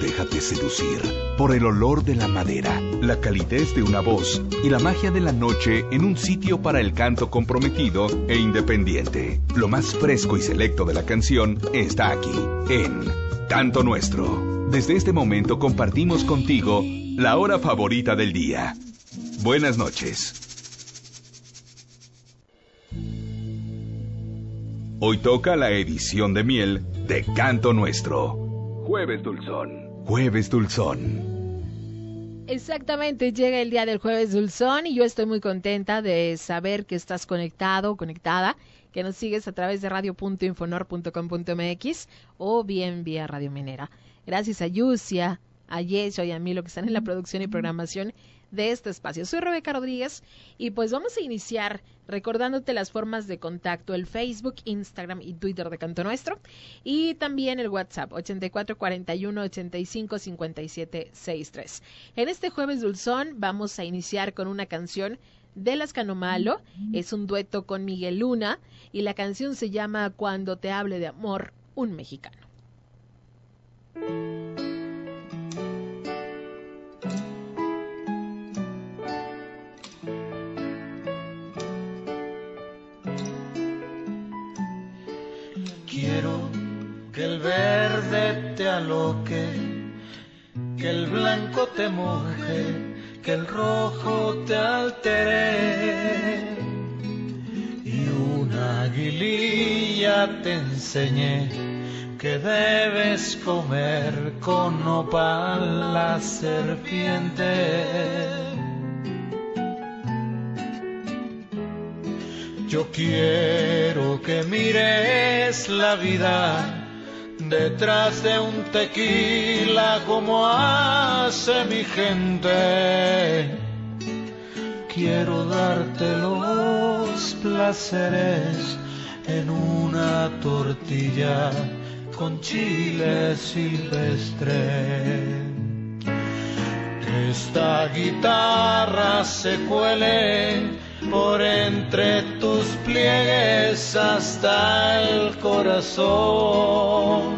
déjate seducir por el olor de la madera, la calidez de una voz y la magia de la noche en un sitio para el canto comprometido e independiente. Lo más fresco y selecto de la canción está aquí, en Canto Nuestro. Desde este momento compartimos contigo la hora favorita del día. Buenas noches. Hoy toca la edición de miel de Canto Nuestro. Jueves Dulzón. Jueves Dulzón. Exactamente, llega el día del jueves dulzón y yo estoy muy contenta de saber que estás conectado, conectada, que nos sigues a través de radio.infonor.com.mx o bien vía Radio Minera. Gracias a Yusia, a Yesio y a mí, lo que están en la producción y programación de este espacio. Soy Rebeca Rodríguez y pues vamos a iniciar recordándote las formas de contacto, el Facebook, Instagram y Twitter de Canto Nuestro y también el WhatsApp 8441 85 57 63. En este jueves dulzón vamos a iniciar con una canción de Las Canomalo, es un dueto con Miguel Luna y la canción se llama Cuando te hable de amor, un mexicano. Que el verde te aloque, que el blanco te moje, que el rojo te altere. Y una aguililla te enseñe que debes comer con nopal la serpiente. Yo quiero que mires la vida detrás de un tequila como hace mi gente. Quiero darte los placeres en una tortilla con chile silvestre. Esta guitarra se cuele por entre tus pliegues hasta el corazón.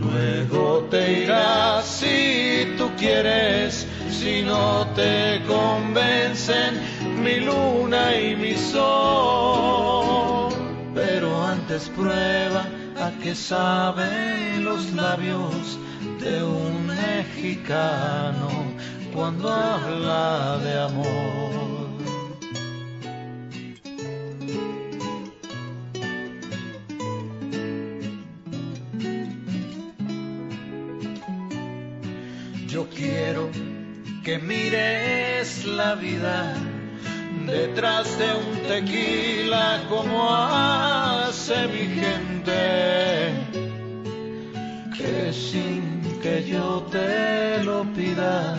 Luego te irás si tú quieres, si no te convencen mi luna y mi sol. Pero antes prueba a que saben los labios de un mexicano cuando habla de amor. Yo quiero que mires la vida detrás de un tequila como hace mi gente. Que sin que yo te lo pida,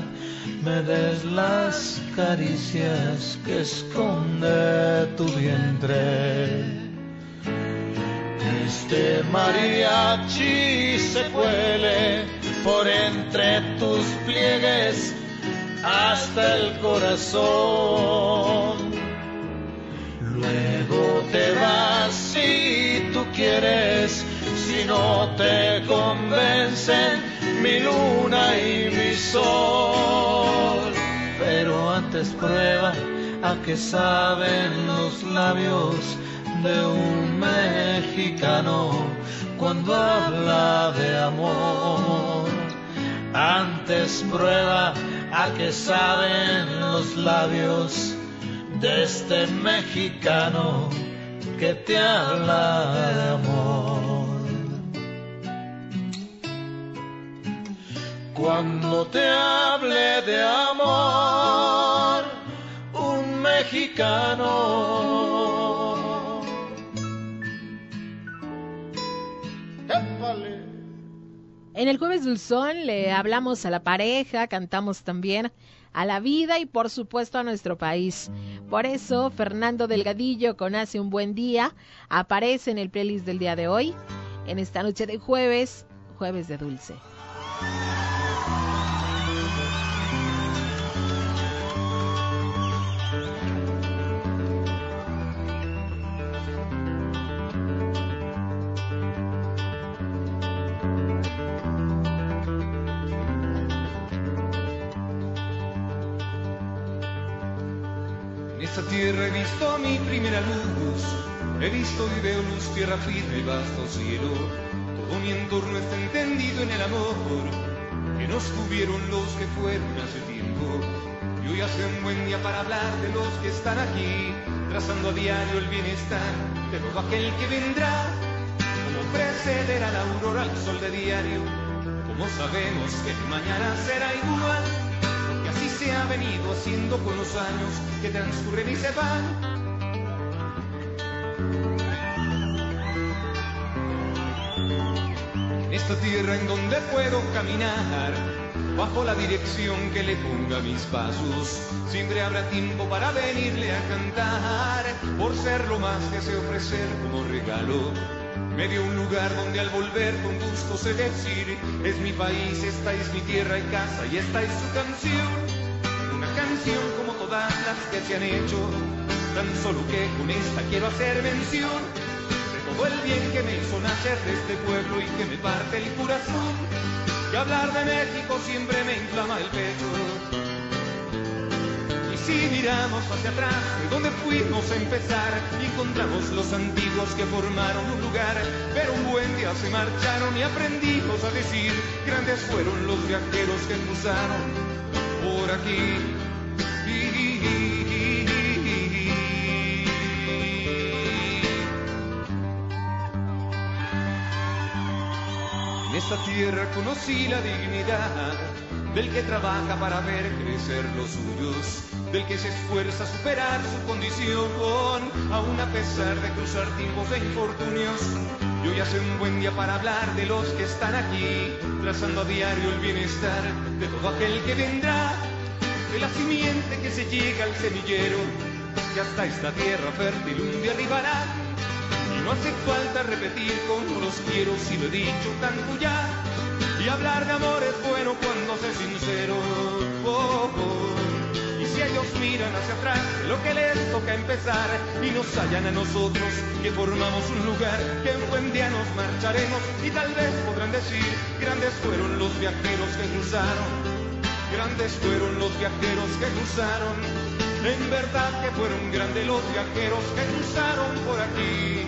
me des las caricias que esconde tu vientre. Este mariachi se cuele por entre tus pliegues hasta el corazón. Luego te vas si tú quieres, si no te convencen mi luna y mi sol. Pero antes prueba a que saben los labios de un mexicano cuando habla de amor. Antes prueba a que saben los labios de este mexicano que te habla de amor. Cuando te hable de amor, un mexicano. En el jueves dulzón le hablamos a la pareja, cantamos también a la vida y por supuesto a nuestro país. Por eso Fernando Delgadillo con Hace un buen día aparece en el playlist del día de hoy, en esta noche de jueves, jueves de dulce. Mi primera luz, he visto y veo luz, tierra firme y vasto cielo. Todo mi entorno está entendido en el amor que nos tuvieron los que fueron hace tiempo. Y hoy hace un buen día para hablar de los que están aquí, trazando a diario el bienestar de todo aquel que vendrá. Como precederá la aurora al sol de diario, como sabemos que mañana será igual así se ha venido haciendo con los años que transcurren y se van. En esta tierra en donde puedo caminar, bajo la dirección que le ponga mis pasos, siempre habrá tiempo para venirle a cantar, por ser lo más que se ofrecer como regalo. Me dio un lugar donde al volver con gusto sé decir, es mi país, esta es mi tierra y casa y esta es su canción. Una canción como todas las que se han hecho, tan solo que con esta quiero hacer mención de todo el bien que me hizo nacer de este pueblo y que me parte el corazón. Y hablar de México siempre me inflama el pecho si miramos hacia atrás, de donde fuimos a empezar, y encontramos los antiguos que formaron un lugar, pero un buen día se marcharon y aprendimos a decir, grandes fueron los viajeros que cruzaron por aquí. En esta tierra conocí la dignidad del que trabaja para ver crecer los suyos, del que se esfuerza a superar su condición, aún a pesar de cruzar tiempos de infortunios. Y hoy hace un buen día para hablar de los que están aquí, trazando a diario el bienestar de todo aquel que vendrá, de la simiente que se llega al semillero, que hasta esta tierra fértil un día arribará. No hace falta repetir como los quiero si lo he dicho tanto ya. Y hablar de amor es bueno cuando se sincero. Oh, oh. Y si ellos miran hacia atrás, lo que les toca empezar y nos hallan a nosotros que formamos un lugar que en buen día nos marcharemos y tal vez podrán decir, grandes fueron los viajeros que cruzaron, grandes fueron los viajeros que cruzaron. En verdad que fueron grandes los viajeros que cruzaron por aquí.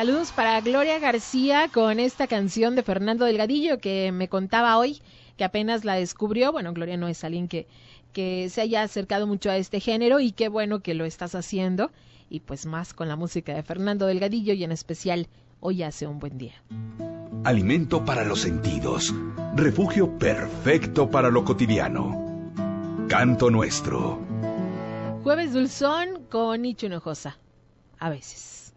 Saludos para Gloria García con esta canción de Fernando Delgadillo que me contaba hoy que apenas la descubrió. Bueno, Gloria no es alguien que, que se haya acercado mucho a este género y qué bueno que lo estás haciendo. Y pues más con la música de Fernando Delgadillo y en especial Hoy hace un buen día. Alimento para los sentidos. Refugio perfecto para lo cotidiano. Canto nuestro. Jueves Dulzón con Nicho Hinojosa. A veces.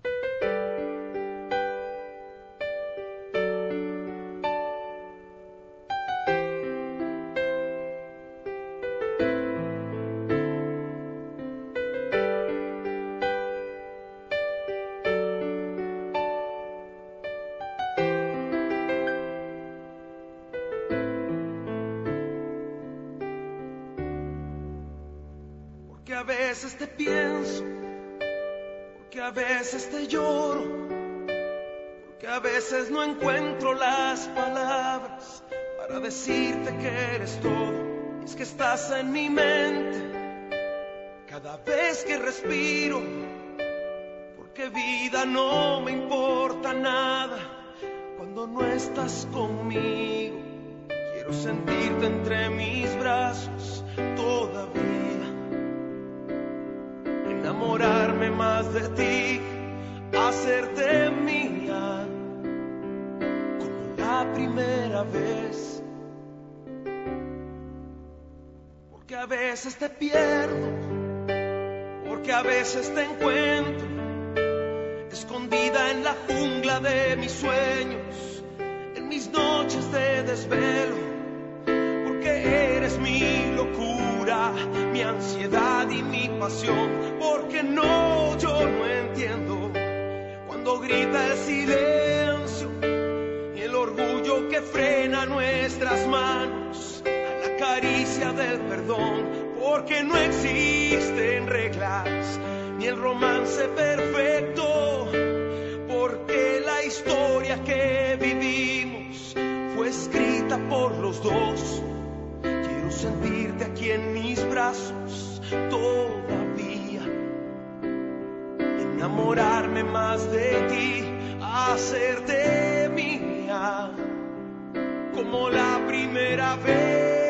No encuentro las palabras para decirte que eres todo. Es que estás en mi mente cada vez que respiro. Porque vida no me importa nada cuando no estás conmigo. Quiero sentirte entre mis brazos todavía. Enamorarme más de ti, hacerte mía primera vez. Porque a veces te pierdo, porque a veces te encuentro, escondida en la jungla de mis sueños, en mis noches de desvelo, porque eres mi locura, mi ansiedad y mi pasión, porque no, yo no entiendo grita el silencio orgullo que frena nuestras manos a la caricia del perdón, porque no existen reglas ni el romance perfecto, porque la historia que vivimos fue escrita por los dos. Quiero sentirte aquí en mis brazos todavía, enamorarme más de ti, hacerte mía, como la primera vez.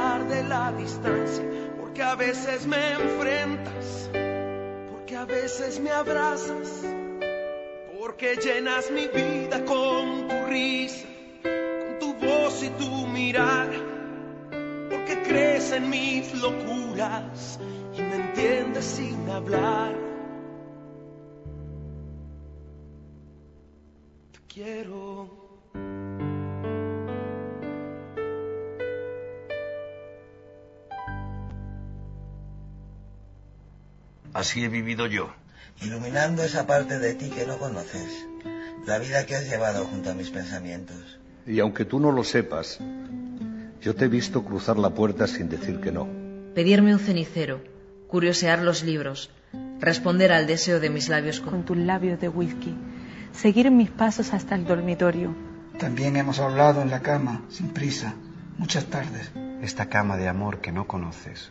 De la distancia, porque a veces me enfrentas, porque a veces me abrazas, porque llenas mi vida con tu risa, con tu voz y tu mirada, porque crees en mis locuras y me entiendes sin hablar. Te quiero. Así he vivido yo. iluminando esa parte de ti que no conoces, la vida que has llevado junto a mis pensamientos. Y aunque tú no lo sepas, yo te he visto cruzar la puerta sin decir que no. Pedirme un cenicero, curiosear los libros, responder al deseo de mis labios con... con tus labios de whisky, seguir mis pasos hasta el dormitorio. También hemos hablado en la cama, sin prisa, muchas tardes. Esta cama de amor que no conoces,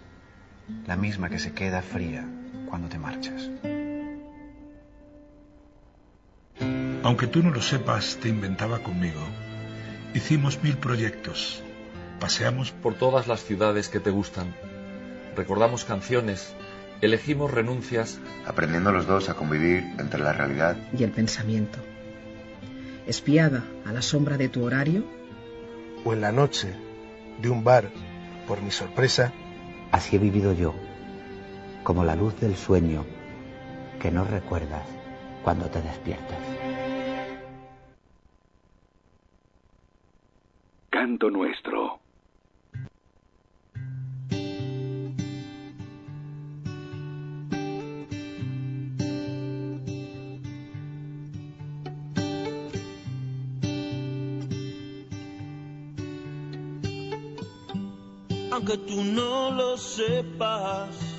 la misma que se queda fría cuando te marchas. Aunque tú no lo sepas, te inventaba conmigo. Hicimos mil proyectos. Paseamos por todas las ciudades que te gustan. Recordamos canciones. Elegimos renuncias. Aprendiendo los dos a convivir entre la realidad y el pensamiento. Espiada a la sombra de tu horario. O en la noche de un bar, por mi sorpresa. Así he vivido yo, como la luz del sueño que no recuerdas cuando te despiertas. Canto nuestro. Aunque tú no lo sepas,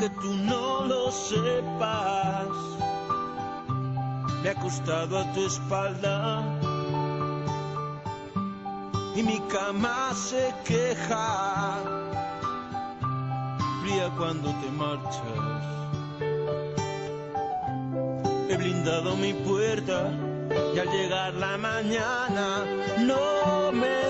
Aunque tú no lo sepas, me he acostado a tu espalda. Y mi cama se queja, fría cuando te marchas. He blindado mi puerta y al llegar la mañana no me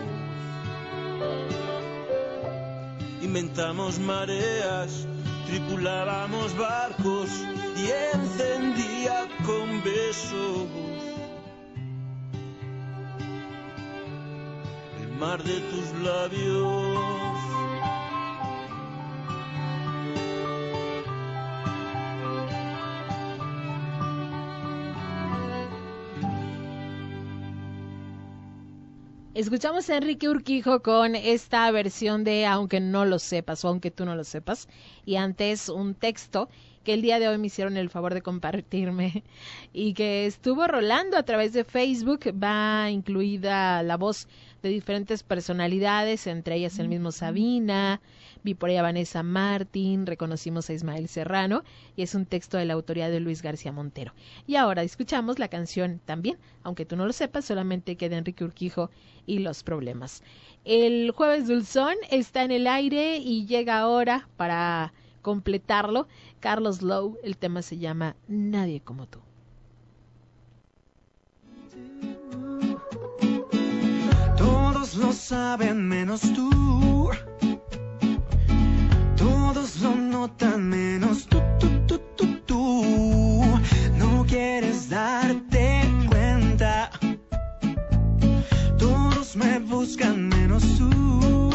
Inventamos mareas, tripulábamos barcos y encendía con besos el mar de tus labios. Escuchamos a Enrique Urquijo con esta versión de Aunque no lo sepas o Aunque tú no lo sepas. Y antes un texto que el día de hoy me hicieron el favor de compartirme y que estuvo rolando a través de Facebook. Va incluida la voz de diferentes personalidades, entre ellas el mismo Sabina, vi por ahí a Vanessa Martín, reconocimos a Ismael Serrano y es un texto de la autoría de Luis García Montero. Y ahora escuchamos la canción también, aunque tú no lo sepas, solamente queda Enrique Urquijo y los problemas. El jueves dulzón está en el aire y llega ahora para completarlo. Carlos Lowe, el tema se llama Nadie como tú. Todos lo saben menos tú. Todos lo notan menos tú, tú, tú, tú, tú. No quieres darte cuenta. Todos me buscan menos tú.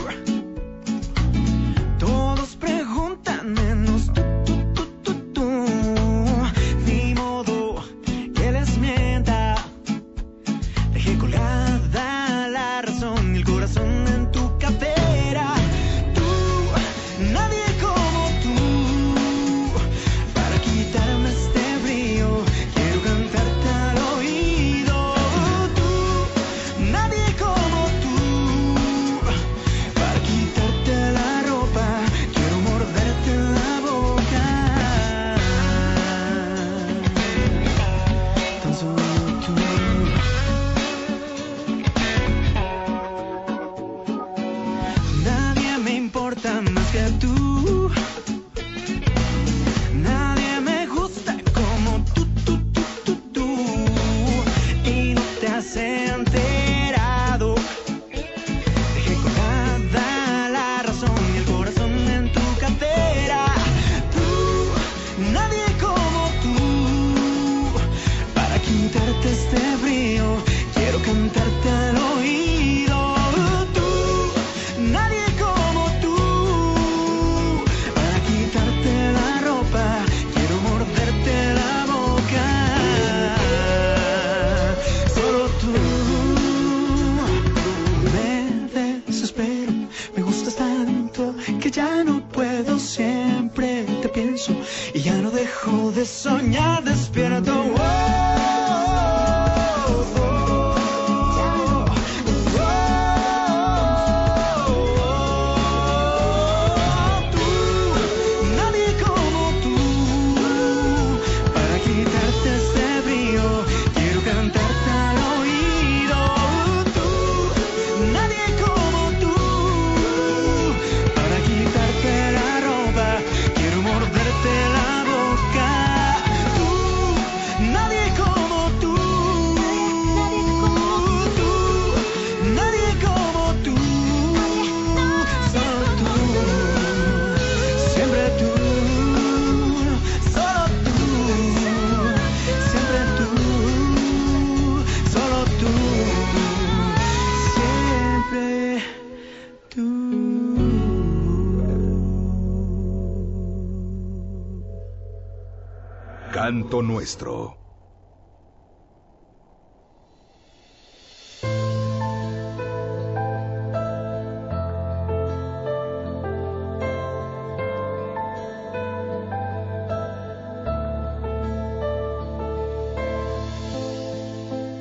Canto nuestro.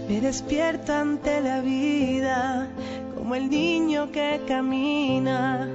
Me despierta ante la vida como el niño que camina.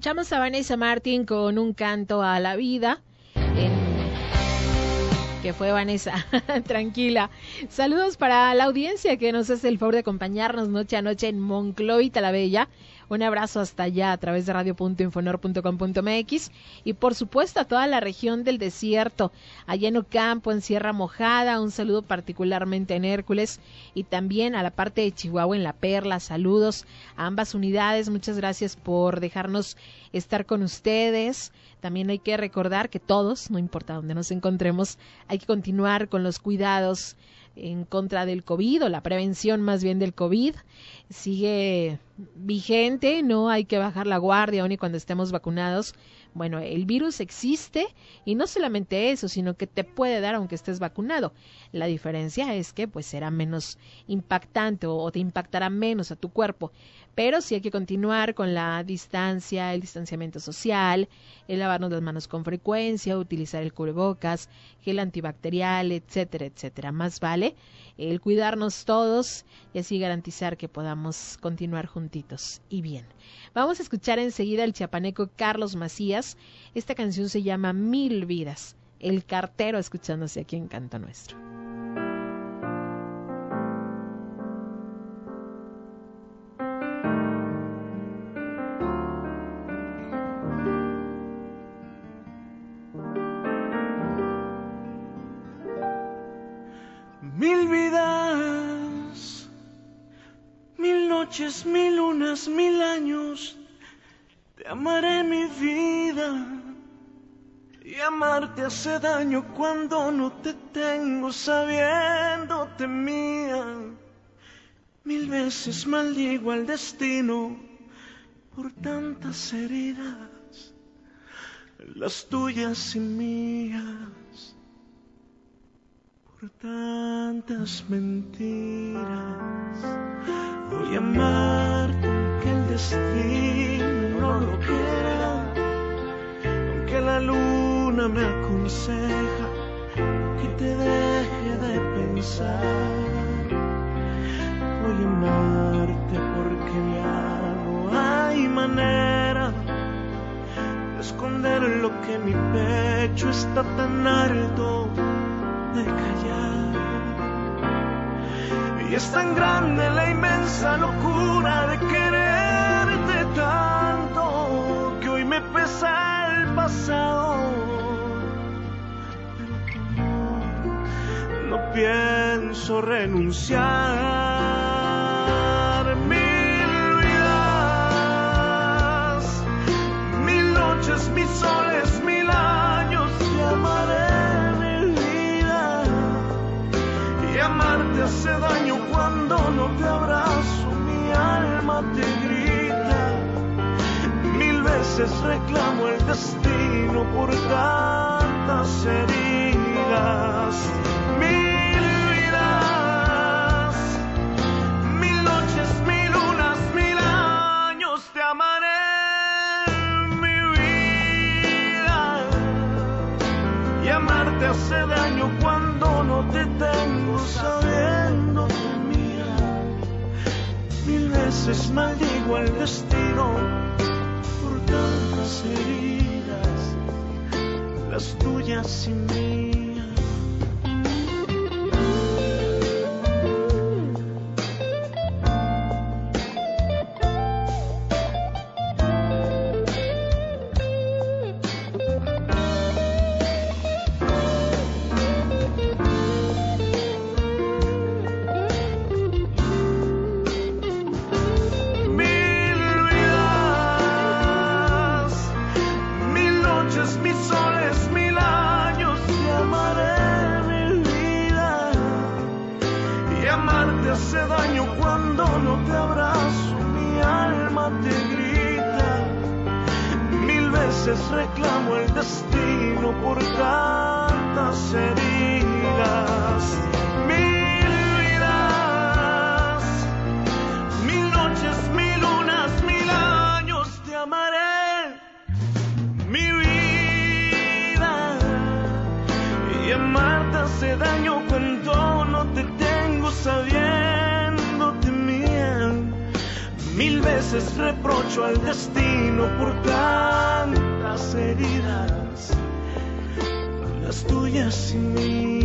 Escuchamos a Vanessa Martín con un canto a la vida. que fue Vanessa, tranquila. Saludos para la audiencia que nos hace el favor de acompañarnos noche a noche en Moncloita la Bella. Un abrazo hasta allá a través de radio.infonor.com.mx y por supuesto a toda la región del desierto, allá en Ocampo, en Sierra Mojada, un saludo particularmente en Hércules y también a la parte de Chihuahua en La Perla, saludos a ambas unidades, muchas gracias por dejarnos estar con ustedes. También hay que recordar que todos, no importa dónde nos encontremos, hay que continuar con los cuidados en contra del COVID o la prevención más bien del COVID. Sigue vigente, no hay que bajar la guardia aun y cuando estemos vacunados. Bueno, el virus existe y no solamente eso, sino que te puede dar aunque estés vacunado. La diferencia es que pues será menos impactante o te impactará menos a tu cuerpo. Pero sí hay que continuar con la distancia, el distanciamiento social, el lavarnos las manos con frecuencia, utilizar el cubrebocas, gel antibacterial, etcétera, etcétera. Más vale el cuidarnos todos y así garantizar que podamos continuar juntitos y bien. Vamos a escuchar enseguida al chiapaneco Carlos Macías. Esta canción se llama Mil Vidas. El cartero escuchándose aquí en Canto Nuestro. Noches, mil lunas, mil años, te amaré mi vida. Y amarte hace daño cuando no te tengo sabiéndote mía. Mil veces maldigo al destino por tantas heridas, las tuyas y mías por tantas mentiras. Voy a amarte aunque el destino no lo quiera, aunque la luna me aconseja que te deje de pensar. Voy a amarte porque ya no hay manera de esconder lo que mi pecho está tan harto de callar. Y es tan grande la inmensa locura de quererte tanto que hoy me pesa el pasado. No pienso renunciar. Mil vidas, mil noches, mil soles, cuando te abrazo mi alma te grita. Mil veces reclamo el destino por tantas heridas. Mil vidas, mil noches, mil lunas, mil años te amaré. Mi vida y Amarte hace daño cuando no te tengo saber veces maldigo el destino por tantas heridas, las tuyas y mías. Veces reclamo el destino por tantas heridas. Mil vidas. Mil noches, mil lunas, mil años te amaré, mi vida. Y amarte hace daño cuando no te tengo sabiéndote mía. Mil veces reprocho al destino por tantas heridas, las tuyas y mías.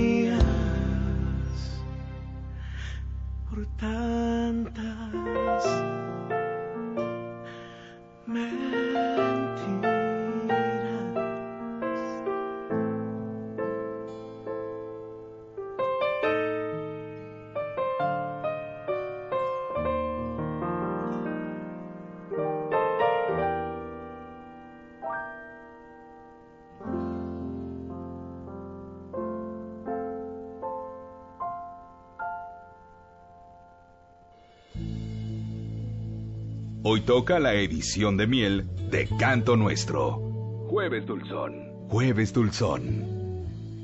Toca la edición de miel de Canto Nuestro. Jueves Dulzón. Jueves Dulzón.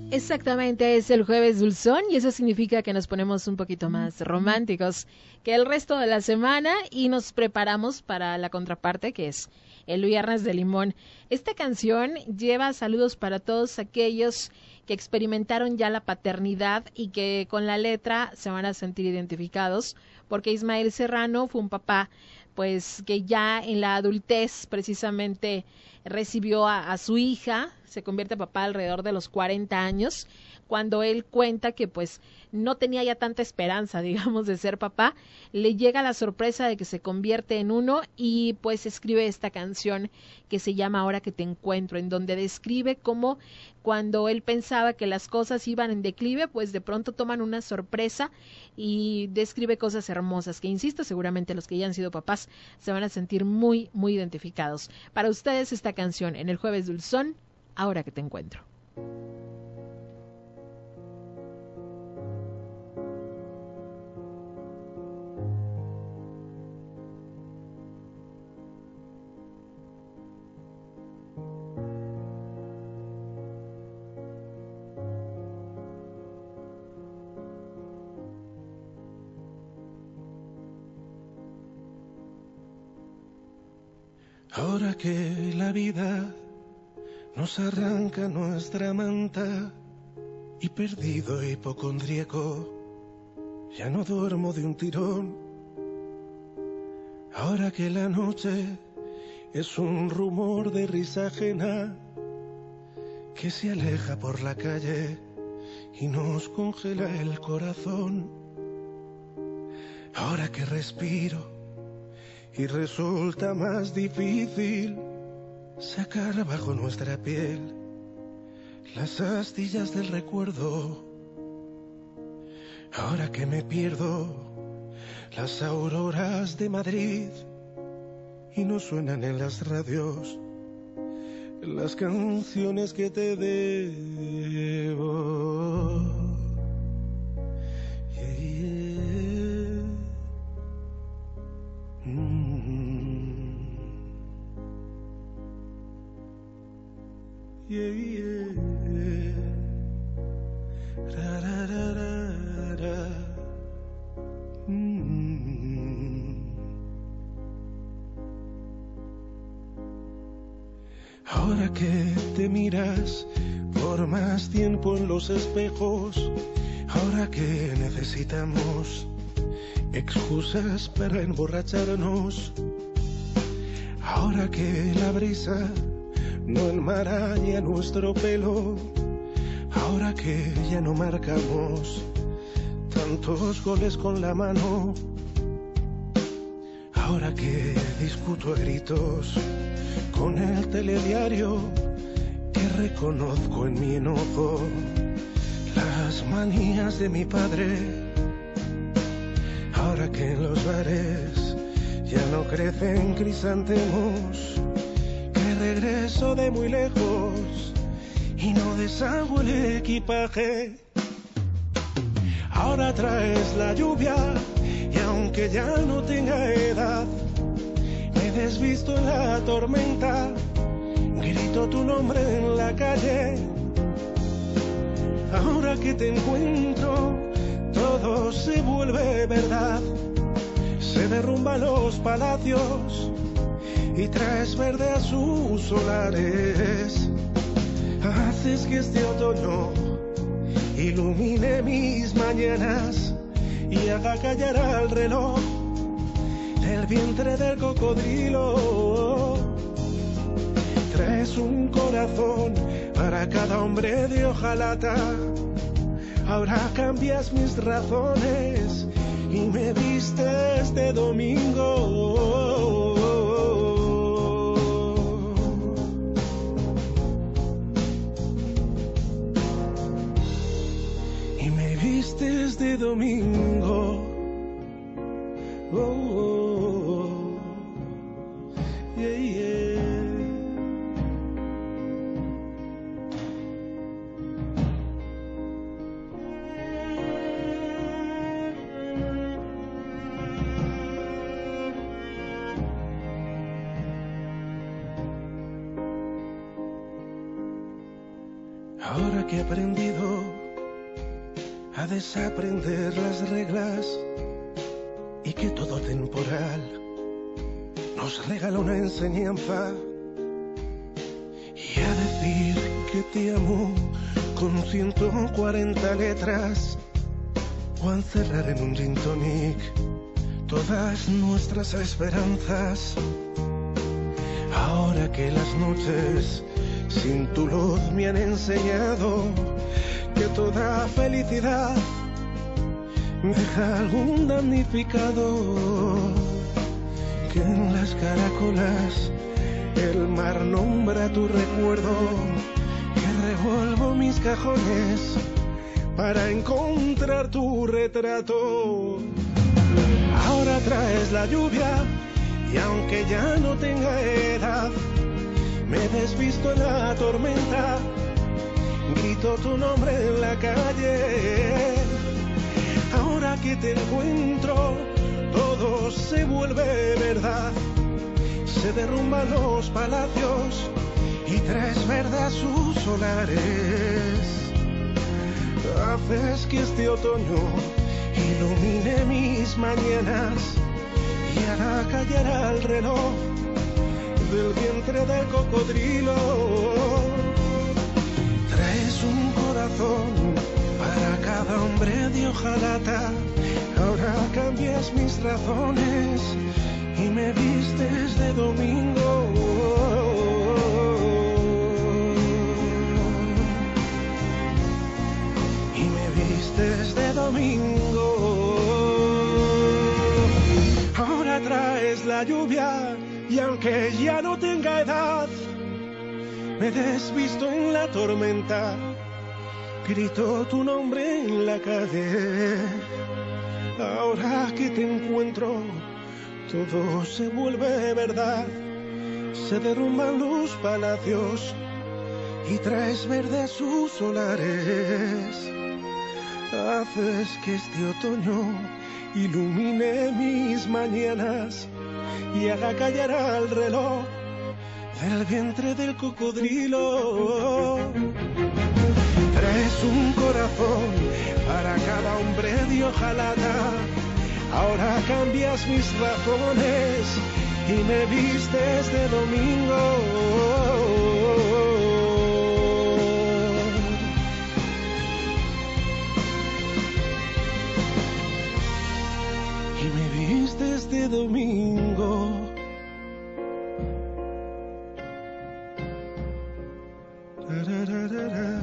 Exactamente, es el jueves dulzón y eso significa que nos ponemos un poquito más románticos que el resto de la semana y nos preparamos para la contraparte que es el viernes de limón. Esta canción lleva saludos para todos aquellos que experimentaron ya la paternidad y que con la letra se van a sentir identificados porque Ismael Serrano fue un papá pues que ya en la adultez precisamente recibió a, a su hija, se convierte en papá alrededor de los 40 años, cuando él cuenta que pues no tenía ya tanta esperanza, digamos, de ser papá, le llega la sorpresa de que se convierte en uno y pues escribe esta canción que se llama Ahora que te encuentro, en donde describe cómo cuando él pensaba que las cosas iban en declive, pues de pronto toman una sorpresa y describe cosas hermosas que, insisto, seguramente los que ya han sido papás se van a sentir muy, muy identificados. Para ustedes esta canción en el jueves dulzón, Ahora que te encuentro. Ahora que la vida nos arranca nuestra manta y perdido hipocondríaco, ya no duermo de un tirón. Ahora que la noche es un rumor de risa ajena que se aleja por la calle y nos congela el corazón. Ahora que respiro y resulta más difícil sacar bajo nuestra piel las astillas del recuerdo. Ahora que me pierdo las auroras de Madrid y no suenan en las radios las canciones que te debo. Para emborracharnos, ahora que la brisa no enmaraña nuestro pelo, ahora que ya no marcamos tantos goles con la mano, ahora que discuto a gritos con el telediario que reconozco en mi enojo las manías de mi padre. Ahora que en ya no crecen crisantemos, que regreso de muy lejos y no deshago el equipaje. Ahora traes la lluvia y aunque ya no tenga edad, me desvisto en la tormenta, grito tu nombre en la calle. Ahora que te encuentro, todo se vuelve verdad. Se derrumban los palacios y traes verde a sus solares. Haces que este otoño ilumine mis mañanas y haga callar al reloj del vientre del cocodrilo. Traes un corazón para cada hombre de hojalata. Ahora cambias mis razones y me vistes de domingo. Y me vistes de domingo. Oh, oh, a desaprender las reglas y que todo temporal nos regala una enseñanza y a decir que te amo con 140 letras o a encerrar en un gin tonic todas nuestras esperanzas. Ahora que las noches sin tu luz me han enseñado que toda felicidad deja algún damnificado, que en las caracolas el mar nombra tu recuerdo, que revuelvo mis cajones para encontrar tu retrato. Ahora traes la lluvia y aunque ya no tenga edad, me desvisto en la tormenta, grito tu nombre en la calle. Ahora que te encuentro, todo se vuelve verdad. Se derrumban los palacios y traes verdad sus solares. Haces que este otoño ilumine mis mañanas y haga callar el reloj del vientre del cocodrilo. Traes un corazón para cada hombre de hojalata. Ahora cambias mis razones y me vistes de domingo. Y me vistes de domingo. Ahora traes la lluvia y aunque ya no tenga edad, me desvisto en la tormenta, grito tu nombre en la calle. Ahora que te encuentro, todo se vuelve verdad, se derrumban los palacios y traes verde a sus solares. Haces que este otoño ilumine mis mañanas y haga callar al reloj del vientre del cocodrilo. Traes un corazón para cada hombre de hojalata. Ahora cambias mis razones y me vistes de domingo. De domingo. Tararara.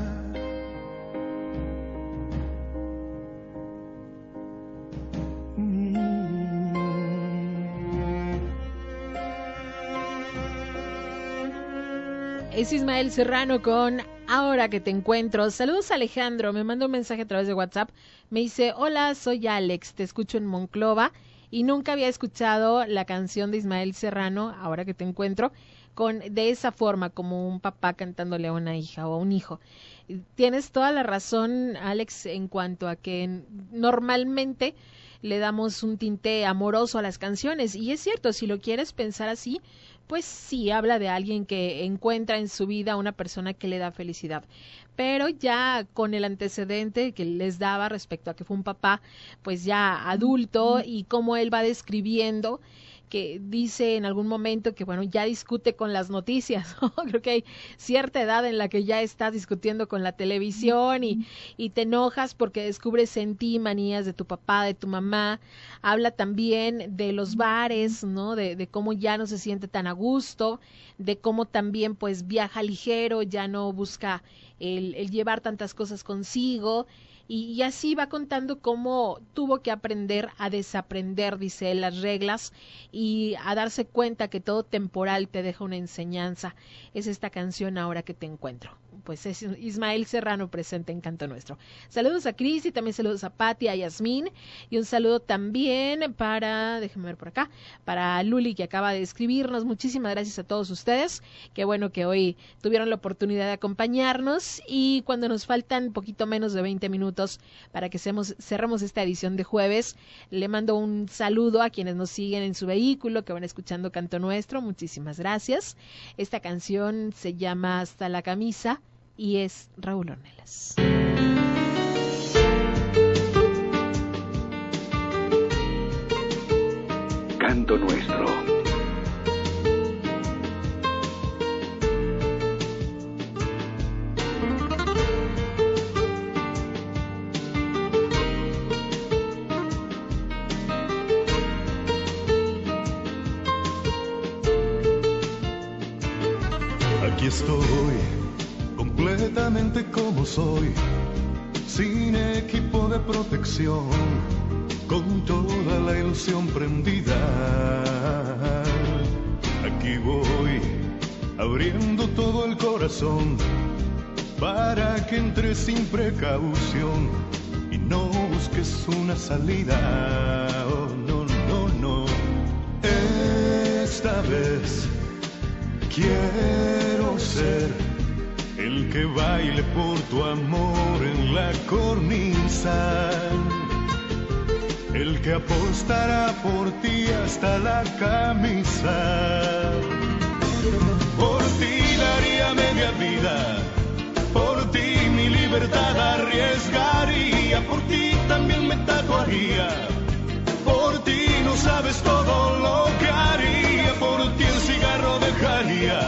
Es Ismael Serrano con Ahora que te encuentro. Saludos Alejandro, me manda un mensaje a través de WhatsApp. Me dice, hola, soy Alex, te escucho en Monclova y nunca había escuchado la canción de Ismael Serrano, Ahora que te encuentro, con de esa forma, como un papá cantándole a una hija o a un hijo. Tienes toda la razón, Alex, en cuanto a que normalmente le damos un tinte amoroso a las canciones. Y es cierto, si lo quieres pensar así, pues sí habla de alguien que encuentra en su vida una persona que le da felicidad. Pero ya con el antecedente que les daba respecto a que fue un papá, pues ya adulto y cómo él va describiendo que dice en algún momento que bueno ya discute con las noticias ¿no? creo que hay cierta edad en la que ya estás discutiendo con la televisión y, y te enojas porque descubres en ti manías de tu papá de tu mamá. Habla también de los bares no de, de cómo ya no se siente tan a gusto de cómo también pues viaja ligero ya no busca el, el llevar tantas cosas consigo y, así va contando cómo tuvo que aprender a desaprender, dice él, las reglas y a darse cuenta que todo temporal te deja una enseñanza. Es esta canción ahora que te encuentro. Pues es Ismael Serrano presente en Canto Nuestro. Saludos a Cris y también saludos a Patti, a Yasmín y un saludo también para, déjenme ver por acá, para Luli que acaba de escribirnos. Muchísimas gracias a todos ustedes. Qué bueno que hoy tuvieron la oportunidad de acompañarnos y cuando nos faltan poquito menos de 20 minutos para que cerremos esta edición de jueves, le mando un saludo a quienes nos siguen en su vehículo, que van escuchando Canto Nuestro. Muchísimas gracias. Esta canción se llama Hasta la camisa y es Raúl Ornelas. Canto Nuestro. Como soy, sin equipo de protección, con toda la ilusión prendida. Aquí voy, abriendo todo el corazón, para que entres sin precaución y no busques una salida. Oh, no, no, no. Esta vez Quiero ser el que baile por tu amor en la cornisa, el que apostará por ti hasta la camisa. Por ti daría media vida, por ti mi libertad arriesgaría, por ti también me tatuaría, por ti no sabes todo lo que haría, por ti el cigarro dejaría,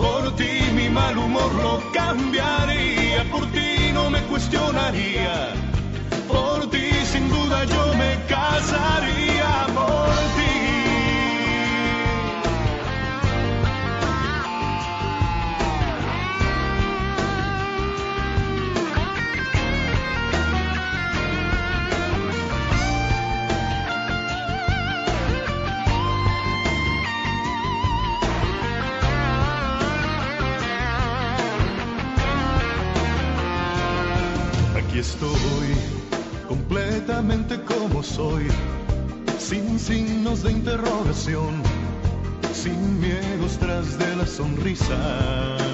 por ti mi mal humor lo cambiaría, por ti no me cuestionaría, por ti sin duda yo me casaría por ti. Como soy, sin signos de interrogación, sin miedos tras de la sonrisa.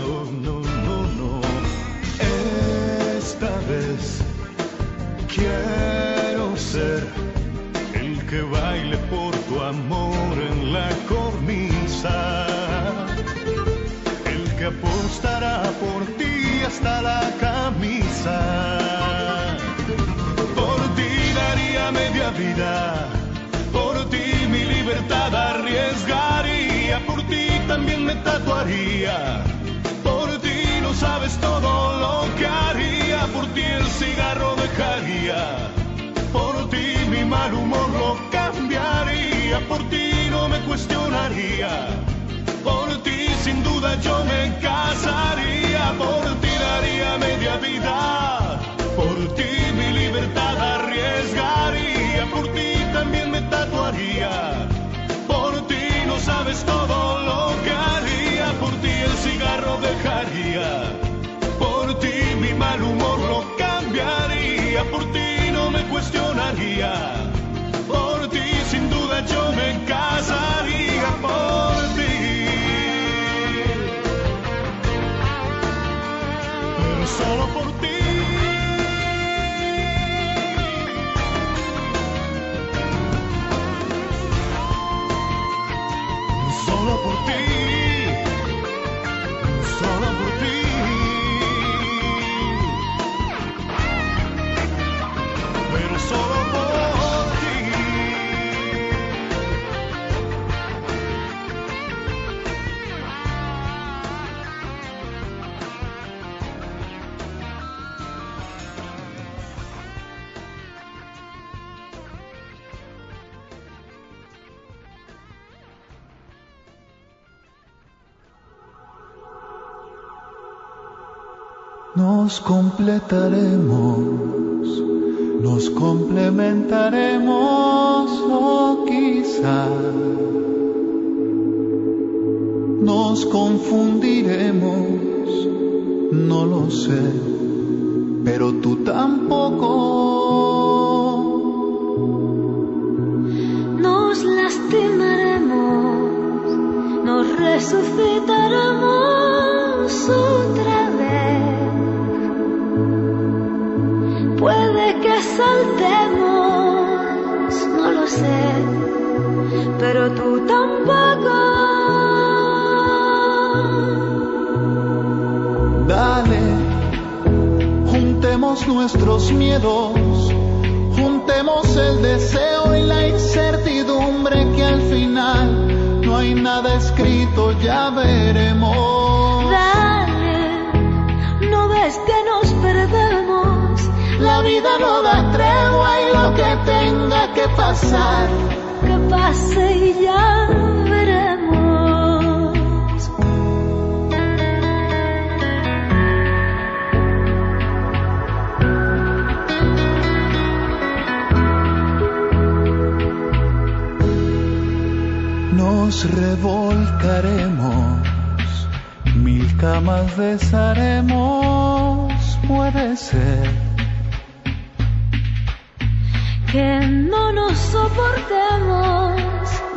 Oh, no, no, no. Esta vez quiero ser el que baile por tu amor en la cornisa. que apostará por ti hasta la camisa. Media vida, por ti mi libertad arriesgaría, por ti también me tatuaría. Por ti no sabes todo lo que haría, por ti el cigarro dejaría, por ti mi mal humor lo cambiaría, por ti no me cuestionaría, por ti sin duda yo me casaría, por ti daría media vida, por ti mi libertad arriesgaría, por ti también me tatuaría, por ti no sabes todo lo que haría, por ti el cigarro dejaría, por ti mi mal humor lo cambiaría, por ti no me cuestionaría, por ti sin duda yo me casaría por ti. Solo por ti. Solo Nos completaremos, nos complementaremos o quizá nos confundiremos, no lo sé, pero tú tampoco. Nos lastimaremos, nos resucitaremos otra juntemos nuestros miedos, juntemos el deseo y la incertidumbre que al final no hay nada escrito, ya veremos. Dale, no ves que nos perdemos. La vida no da tregua y lo que tenga que pasar, Que pase y ya veremos. Nos revolcaremos, mil camas desharemos, puede ser. Que no nos soportemos,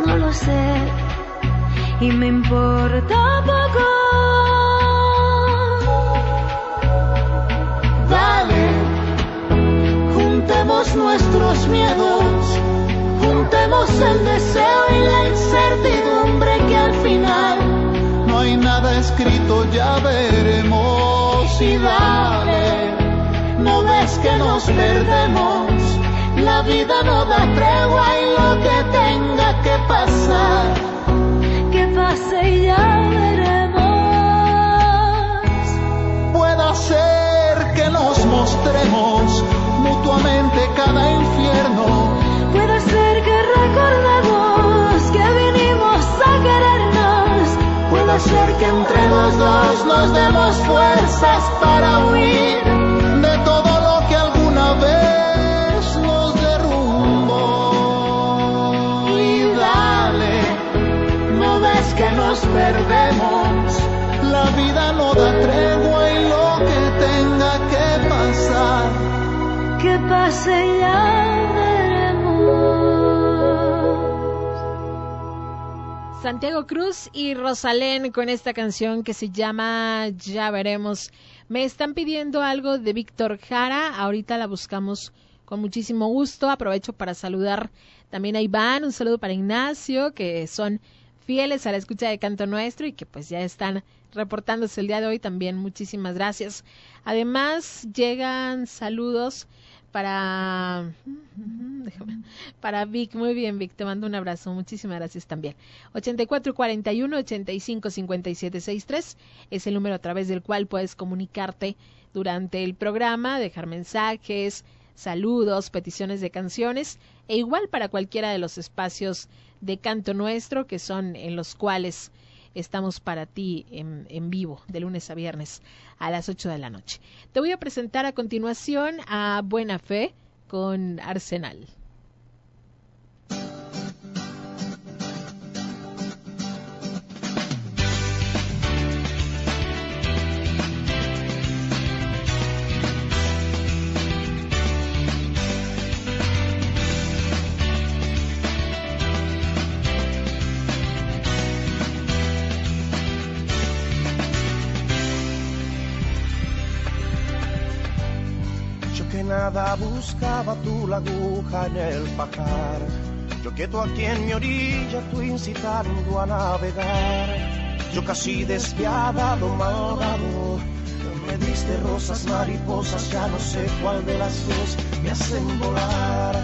no lo sé, y me importa poco. Dale, juntemos nuestros miedos, el deseo y la incertidumbre que al final no hay nada escrito, ya veremos y dale, no ves que nos perdemos, la vida no da tregua y lo que tenga que pasar, Que pase ya veremos. pueda ser que nos mostremos mutuamente cada infierno. Puede ser que recordemos que vinimos a querernos. Puede ser que entre los dos nos demos fuerzas para huir de todo lo que alguna vez nos derrumbó. Y dale, no ves que nos perdemos. La vida no da tregua y lo que tenga que pasar. Que pase ya Santiago Cruz y Rosalén con esta canción que se llama Ya veremos. Me están pidiendo algo de Víctor Jara, ahorita la buscamos con muchísimo gusto. Aprovecho para saludar también a Iván, un saludo para Ignacio, que son fieles a la escucha de Canto Nuestro y que pues ya están reportándose el día de hoy también. Muchísimas gracias. Además, llegan saludos para para Vic, muy bien Vic, te mando un abrazo, muchísimas gracias también. 8441 85 57 63 es el número a través del cual puedes comunicarte durante el programa, dejar mensajes, saludos, peticiones de canciones e igual para cualquiera de los espacios de Canto Nuestro que son en los cuales estamos para ti en, en, vivo de lunes a viernes a las 8 de la noche. Te voy a presentar a continuación a Buena Fe con Arsenal. Buscaba tú la aguja en el pajar. Yo quieto aquí en mi orilla, tú incitando a navegar. Yo casi despiadado, malvado. Me diste rosas, mariposas, ya no sé cuál de las dos me hacen volar.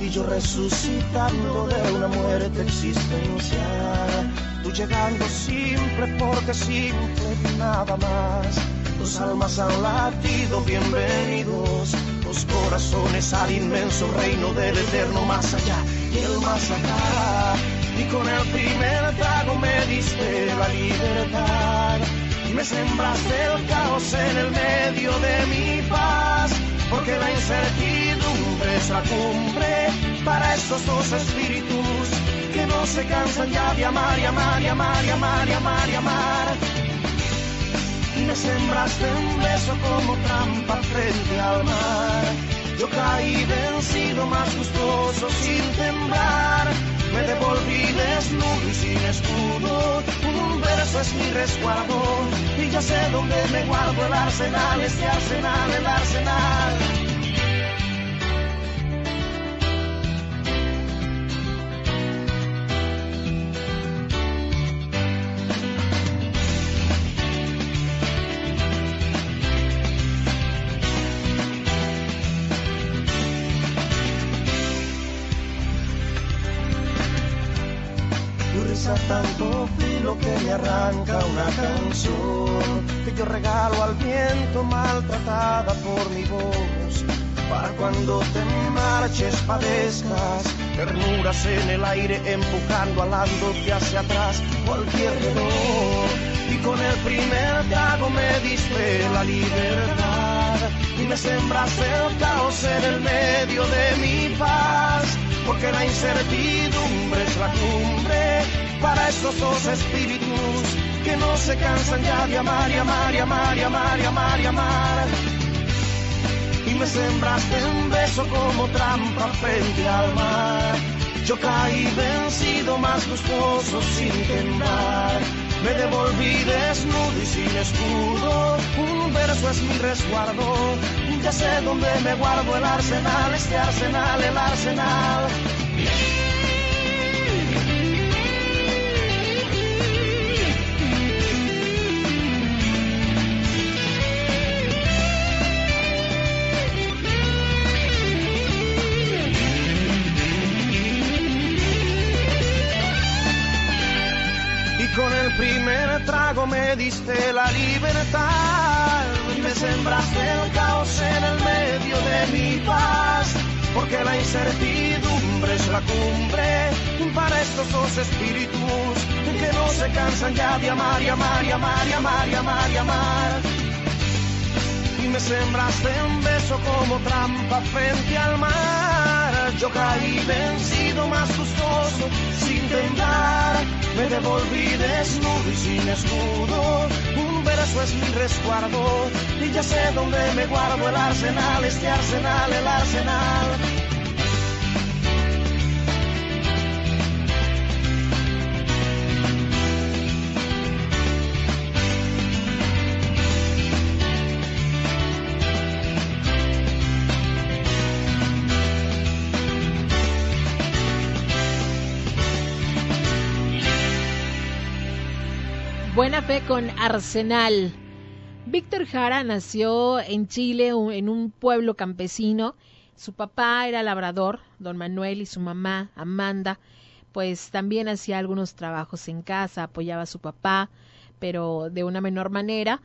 Y yo resucitando de una muerte existencial. Tú llegando simple porque simple, nada más. Dos almas han latido, bienvenidos los corazones al inmenso reino del eterno más allá y el más acá. Y con el primer trago me diste la libertad y me sembraste el caos en el medio de mi paz. Porque la incertidumbre es la cumbre para estos dos espíritus que no se cansan ya de amar y amar y amar y amar y amar y amar. Sembraste un beso como trampa frente al mar. Yo caí vencido, más gustoso, sin temblar. Me devolví desnudo y sin escudo. Un verso es mi resguardo. Y ya sé dónde me guardo el arsenal, este arsenal, el arsenal. Arranca una canción que yo regalo al viento maltratada por mi voz. Para cuando te marches padezcas ternuras en el aire empujando alándote hacia atrás cualquier reloj. Y con el primer trago me diste la libertad y me sembraste el caos en el medio de mi paz. Porque la incertidumbre es la cumbre para estos dos espíritus que no se cansan ya de amar y amar y amar y amar y amar y amar. Y me sembraste un beso como trampa frente al mar. Yo caí vencido, más gustoso sin temblar. Me devolví desnudo y sin escudo. Un verso es mi resguardo. Ya sé dónde me guardo el arsenal, este arsenal, el arsenal. Primer trago me diste la libertad me sembraste el caos en el medio de mi paz. Porque la incertidumbre es la cumbre para estos dos espíritus que no se cansan ya de amar y amar y amar y amar y amar y amar. Y me sembraste un beso como trampa frente al mar. Yo caí vencido, más gustoso, sin temblar me devolví desnudo y sin escudo. Un verso es mi resguardo y ya sé dónde me guardo el arsenal, este arsenal, el arsenal. Fe con Arsenal. Víctor Jara nació en Chile, en un pueblo campesino. Su papá era labrador, don Manuel, y su mamá, Amanda, pues también hacía algunos trabajos en casa, apoyaba a su papá, pero de una menor manera.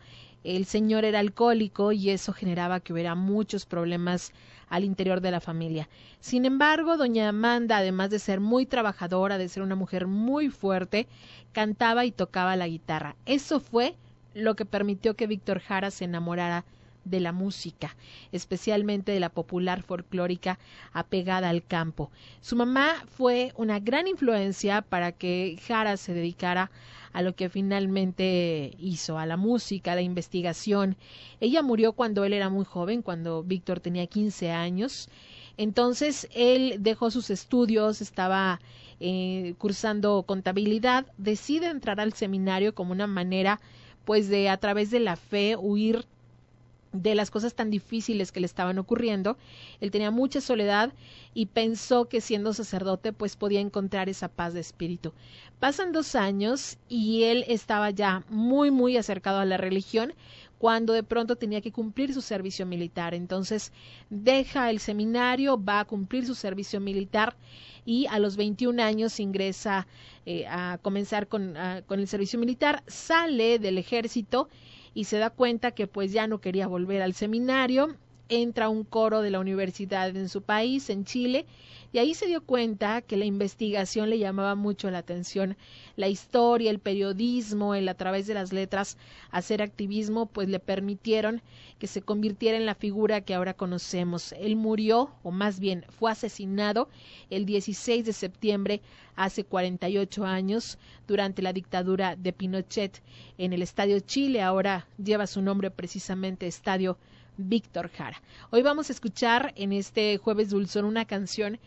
El señor era alcohólico y eso generaba que hubiera muchos problemas al interior de la familia. Sin embargo, doña Amanda, además de ser muy trabajadora, de ser una mujer muy fuerte, cantaba y tocaba la guitarra. Eso fue lo que permitió que Víctor Jara se enamorara de la música, especialmente de la popular folclórica apegada al campo. Su mamá fue una gran influencia para que Jara se dedicara a lo que finalmente hizo, a la música, a la investigación. Ella murió cuando él era muy joven, cuando Víctor tenía 15 años. Entonces él dejó sus estudios, estaba eh, cursando contabilidad, decide entrar al seminario como una manera, pues, de a través de la fe huir de las cosas tan difíciles que le estaban ocurriendo. Él tenía mucha soledad y pensó que siendo sacerdote pues podía encontrar esa paz de espíritu. Pasan dos años y él estaba ya muy muy acercado a la religión cuando de pronto tenía que cumplir su servicio militar. Entonces deja el seminario, va a cumplir su servicio militar y a los 21 años ingresa eh, a comenzar con, con el servicio militar, sale del ejército y se da cuenta que pues ya no quería volver al seminario, entra un coro de la universidad en su país, en Chile, y ahí se dio cuenta que la investigación le llamaba mucho la atención, la historia, el periodismo, el a través de las letras hacer activismo, pues le permitieron que se convirtiera en la figura que ahora conocemos. Él murió, o más bien fue asesinado, el 16 de septiembre hace 48 años durante la dictadura de Pinochet en el Estadio Chile, ahora lleva su nombre precisamente Estadio Víctor Jara. Hoy vamos a escuchar en este jueves dulzón una canción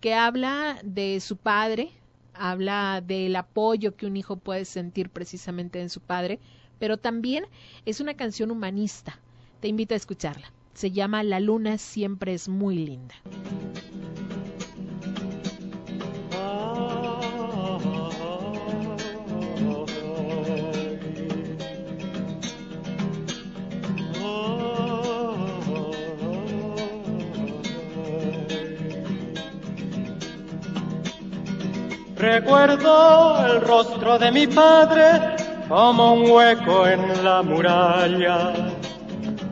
que habla de su padre, habla del apoyo que un hijo puede sentir precisamente en su padre, pero también es una canción humanista. Te invito a escucharla. Se llama La luna siempre es muy linda. Recuerdo el rostro de mi padre como un hueco en la muralla,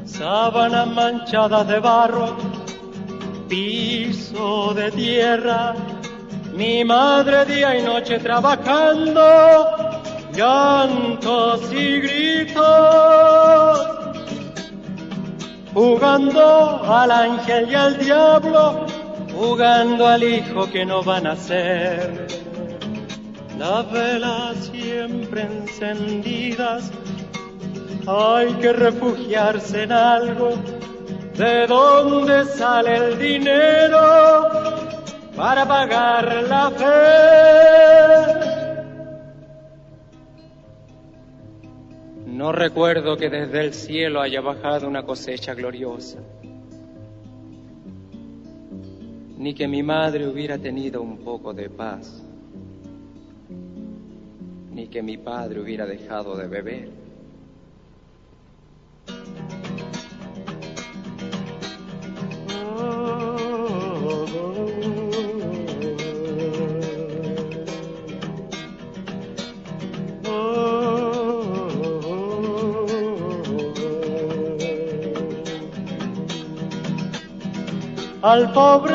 sábanas manchadas de barro, piso de tierra, mi madre día y noche trabajando, llantos y gritos, jugando al ángel y al diablo, jugando al hijo que no van a ser. Las velas siempre encendidas, hay que refugiarse en algo. ¿De dónde sale el dinero para pagar la fe? No recuerdo que desde el cielo haya bajado una cosecha gloriosa, ni que mi madre hubiera tenido un poco de paz ni que mi padre hubiera dejado de beber. Al pobre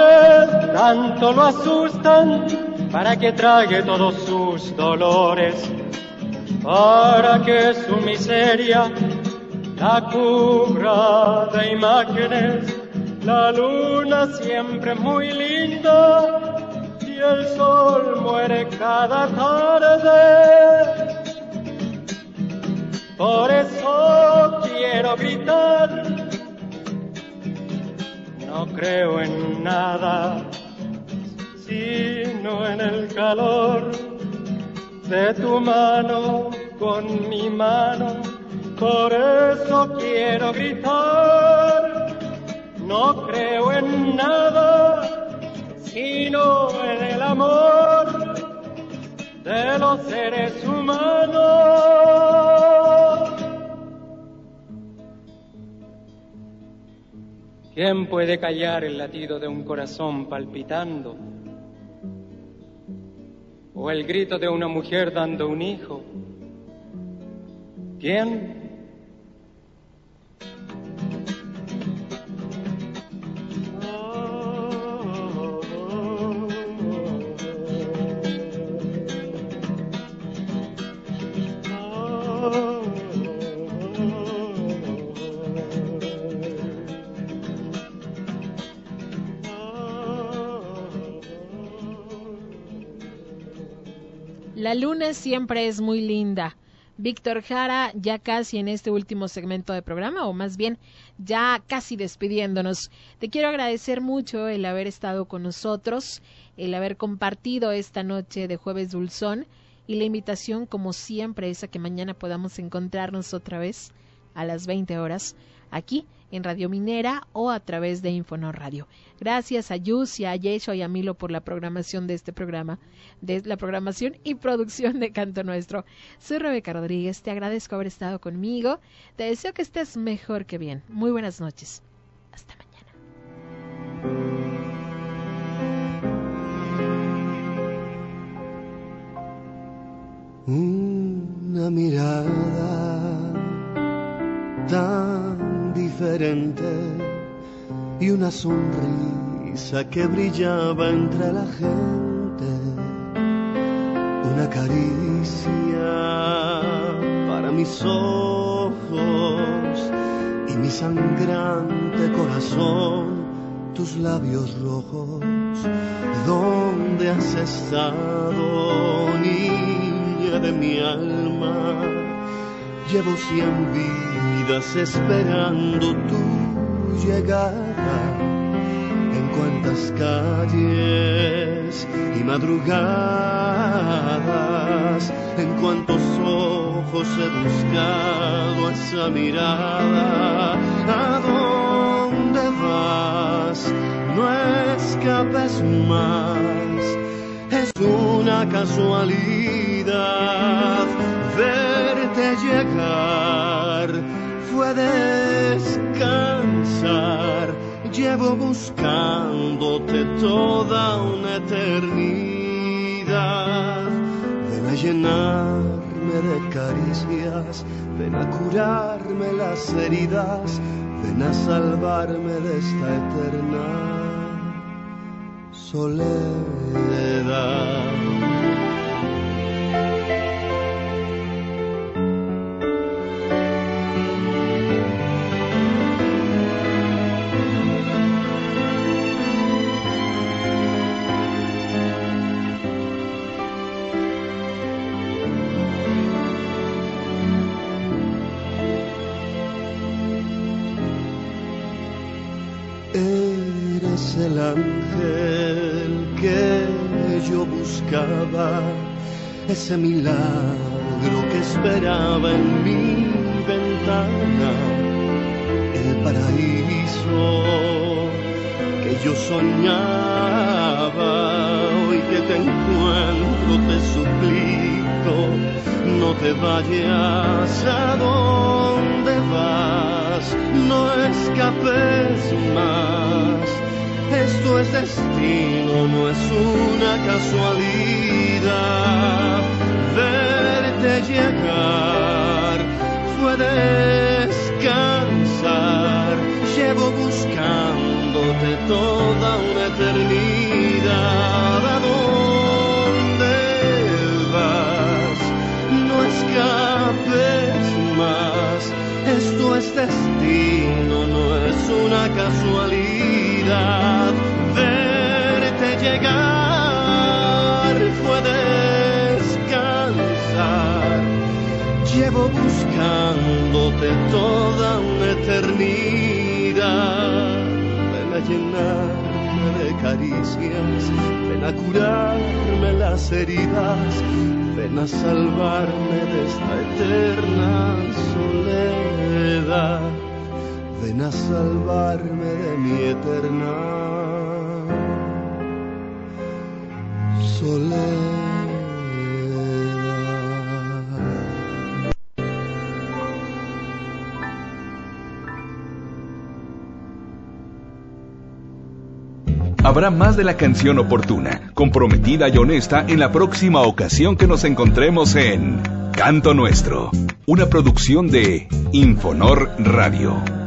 tanto lo asustan para que trague todos sus dolores, para que su miseria la cubra de imágenes. La luna siempre muy linda y el sol muere cada tarde. Por eso quiero gritar, no creo en nada en el calor de tu mano con mi mano. Por eso quiero gritar, no creo en nada, sino en el amor de los seres humanos. ¿Quién puede callar el latido de un corazón palpitando? ¿O el grito de una mujer dando un hijo? ¿Quién? La luna siempre es muy linda. Víctor Jara, ya casi en este último segmento de programa, o más bien ya casi despidiéndonos. Te quiero agradecer mucho el haber estado con nosotros, el haber compartido esta noche de jueves dulzón y la invitación, como siempre, es a que mañana podamos encontrarnos otra vez a las 20 horas aquí en Radio Minera o a través de Infonor Radio. Gracias a Yus a Yesho y a Milo por la programación de este programa, de la programación y producción de Canto Nuestro. Soy Rebeca Rodríguez, te agradezco haber estado conmigo, te deseo que estés mejor que bien. Muy buenas noches. Hasta mañana. Una mirada tan y una sonrisa que brillaba entre la gente, una caricia para mis ojos y mi sangrante corazón, tus labios rojos, ¿dónde has estado, niña de mi alma? Llevo cien vidas esperando tu llegada. En cuantas calles y madrugadas, en cuantos ojos he buscado esa mirada. ¿A dónde vas? No escapes más. Es una casualidad verte llegar fue descansar. Llevo buscándote toda una eternidad. Ven a llenarme de caricias, ven a curarme las heridas, ven a salvarme de esta eterna soledad. Ese milagro que esperaba en mi ventana, el paraíso que yo soñaba. Hoy que te encuentro, te suplico, no te vayas a dónde vas, no escapes más. Esto es destino, no es una casualidad. Verte llegar fue descansar. Llevo buscándote toda una eternidad. ¿A dónde vas? No escapes más. Esto es destino, no es una casualidad. Verte llegar fue descansar. Llevo buscándote toda una eternidad. Ven a llenarme de caricias, ven a curarme las heridas, ven a salvarme de esta eterna soledad. Ven a salvarme de mi eterna soledad. Habrá más de la canción oportuna, comprometida y honesta en la próxima ocasión que nos encontremos en Canto Nuestro, una producción de Infonor Radio.